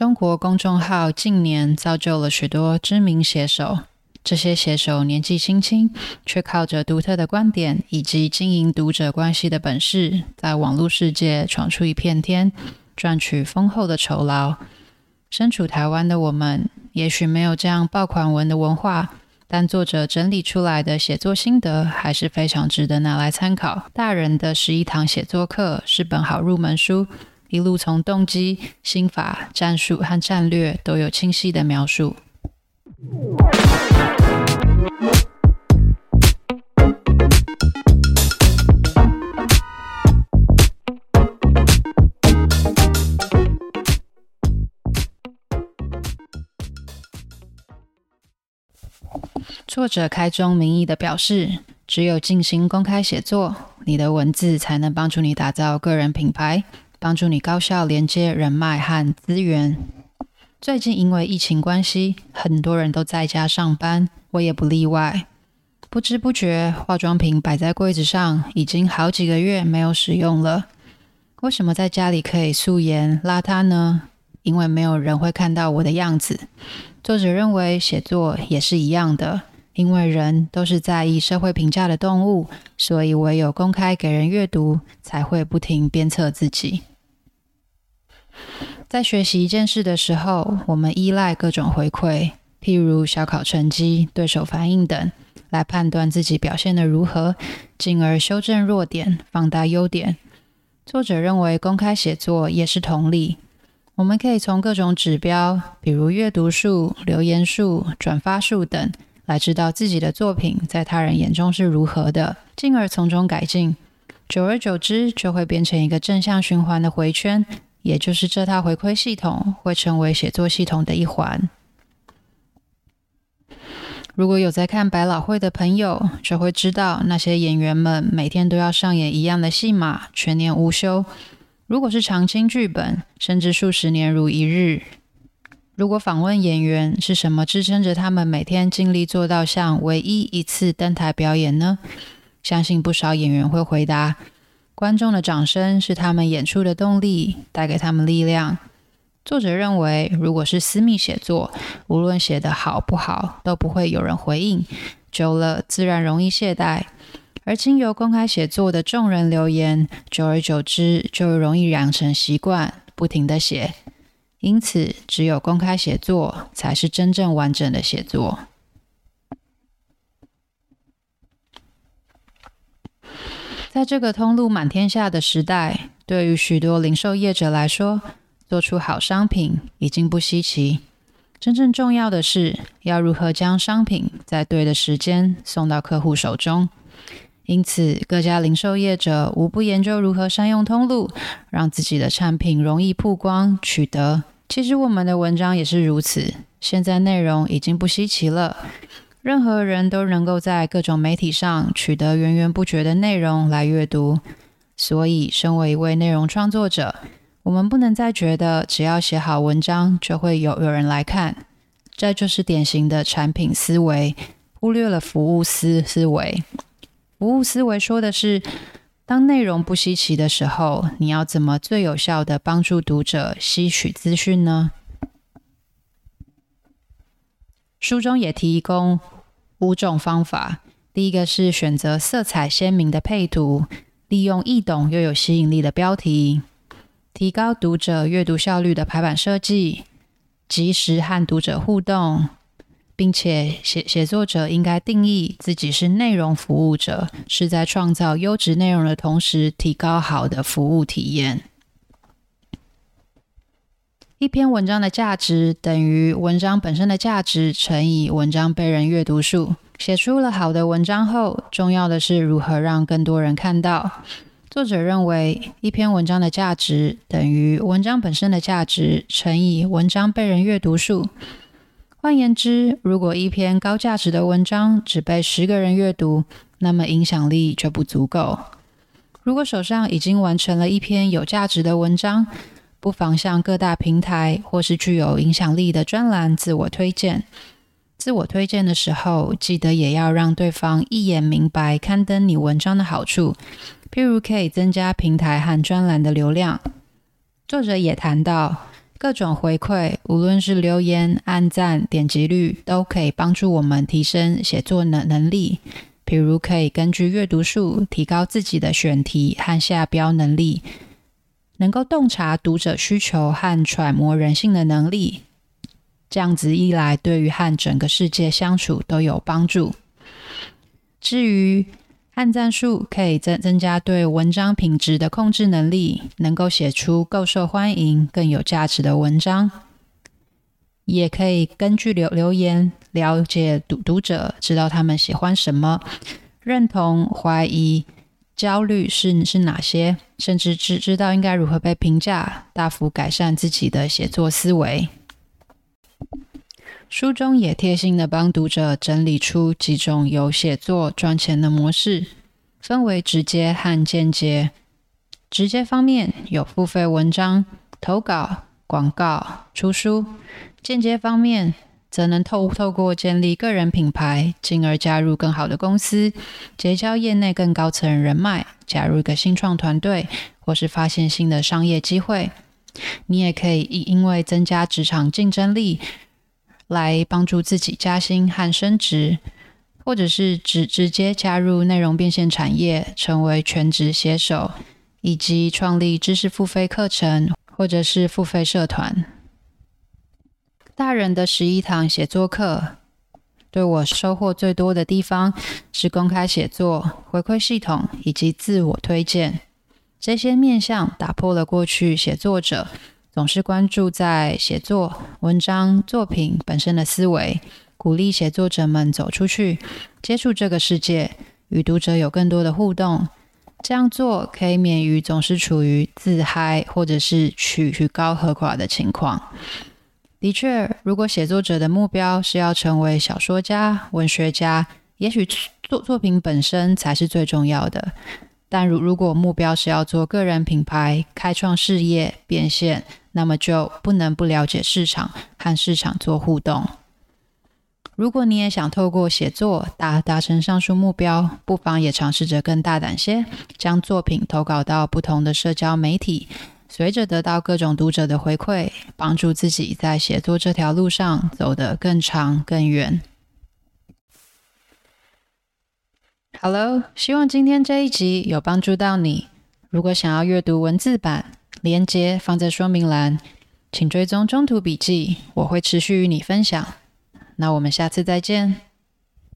中国公众号近年造就了许多知名写手，这些写手年纪轻轻，却靠着独特的观点以及经营读者关系的本事，在网络世界闯出一片天，赚取丰厚的酬劳。身处台湾的我们，也许没有这样爆款文的文化，但作者整理出来的写作心得还是非常值得拿来参考。大人的十一堂写作课是本好入门书。一路从动机、心法、战术和战略都有清晰的描述。作者开宗明义的表示，只有进行公开写作，你的文字才能帮助你打造个人品牌。帮助你高效连接人脉和资源。最近因为疫情关系，很多人都在家上班，我也不例外。不知不觉，化妆品摆在柜子上已经好几个月没有使用了。为什么在家里可以素颜邋遢呢？因为没有人会看到我的样子。作者认为写作也是一样的，因为人都是在意社会评价的动物，所以唯有公开给人阅读，才会不停鞭策自己。在学习一件事的时候，我们依赖各种回馈，譬如小考成绩、对手反应等，来判断自己表现得如何，进而修正弱点，放大优点。作者认为，公开写作也是同理。我们可以从各种指标，比如阅读数、留言数、转发数等，来知道自己的作品在他人眼中是如何的，进而从中改进。久而久之，就会变成一个正向循环的回圈。也就是这套回馈系统会成为写作系统的一环。如果有在看百老汇的朋友，就会知道那些演员们每天都要上演一样的戏码，全年无休。如果是长青剧本，甚至数十年如一日。如果访问演员，是什么支撑着他们每天尽力做到像唯一一次登台表演呢？相信不少演员会回答。观众的掌声是他们演出的动力，带给他们力量。作者认为，如果是私密写作，无论写得好不好，都不会有人回应，久了自然容易懈怠。而经由公开写作的众人留言，久而久之就容易养成习惯，不停地写。因此，只有公开写作才是真正完整的写作。在这个通路满天下的时代，对于许多零售业者来说，做出好商品已经不稀奇。真正重要的是，要如何将商品在对的时间送到客户手中。因此，各家零售业者无不研究如何善用通路，让自己的产品容易曝光取得。其实，我们的文章也是如此。现在内容已经不稀奇了。任何人都能够在各种媒体上取得源源不绝的内容来阅读，所以，身为一位内容创作者，我们不能再觉得只要写好文章就会有有人来看，这就是典型的产品思维，忽略了服务思思维。服务思维说的是，当内容不稀奇的时候，你要怎么最有效地帮助读者吸取资讯呢？书中也提供五种方法。第一个是选择色彩鲜明的配图，利用易懂又有吸引力的标题，提高读者阅读效率的排版设计，及时和读者互动，并且写写作者应该定义自己是内容服务者，是在创造优质内容的同时，提高好的服务体验。一篇文章的价值等于文章本身的价值乘以文章被人阅读数。写出了好的文章后，重要的是如何让更多人看到。作者认为，一篇文章的价值等于文章本身的价值乘以文章被人阅读数。换言之，如果一篇高价值的文章只被十个人阅读，那么影响力就不足够。如果手上已经完成了一篇有价值的文章，不妨向各大平台或是具有影响力的专栏自我推荐。自我推荐的时候，记得也要让对方一眼明白刊登你文章的好处，譬如可以增加平台和专栏的流量。作者也谈到，各种回馈，无论是留言、按赞、点击率，都可以帮助我们提升写作能能力。比如，可以根据阅读数提高自己的选题和下标能力，能够洞察读者需求和揣摩人性的能力。这样子一来，对于和整个世界相处都有帮助。至于按赞数，可以增增加对文章品质的控制能力，能够写出够受欢迎、更有价值的文章。也可以根据留留言了解读读者，知道他们喜欢什么，认同、怀疑、焦虑是是哪些，甚至知知道应该如何被评价，大幅改善自己的写作思维。书中也贴心的帮读者整理出几种有写作赚钱的模式，分为直接和间接。直接方面有付费文章、投稿、广告、出书；间接方面则能透透过建立个人品牌，进而加入更好的公司，结交业内更高层人脉，加入一个新创团队，或是发现新的商业机会。你也可以因因为增加职场竞争力。来帮助自己加薪和升职，或者是直直接加入内容变现产业，成为全职写手，以及创立知识付费课程，或者是付费社团。大人的十一堂写作课，对我收获最多的地方是公开写作、回馈系统以及自我推荐。这些面向打破了过去写作者。总是关注在写作、文章、作品本身的思维，鼓励写作者们走出去，接触这个世界，与读者有更多的互动。这样做可以免于总是处于自嗨或者是曲曲高和寡的情况。的确，如果写作者的目标是要成为小说家、文学家，也许作作品本身才是最重要的。但如如果目标是要做个人品牌、开创事业、变现，那么就不能不了解市场，和市场做互动。如果你也想透过写作达达成上述目标，不妨也尝试着更大胆些，将作品投稿到不同的社交媒体，随着得到各种读者的回馈，帮助自己在写作这条路上走得更长更远。Hello，希望今天这一集有帮助到你。如果想要阅读文字版，连接放在说明栏，请追踪中途笔记，我会持续与你分享。那我们下次再见。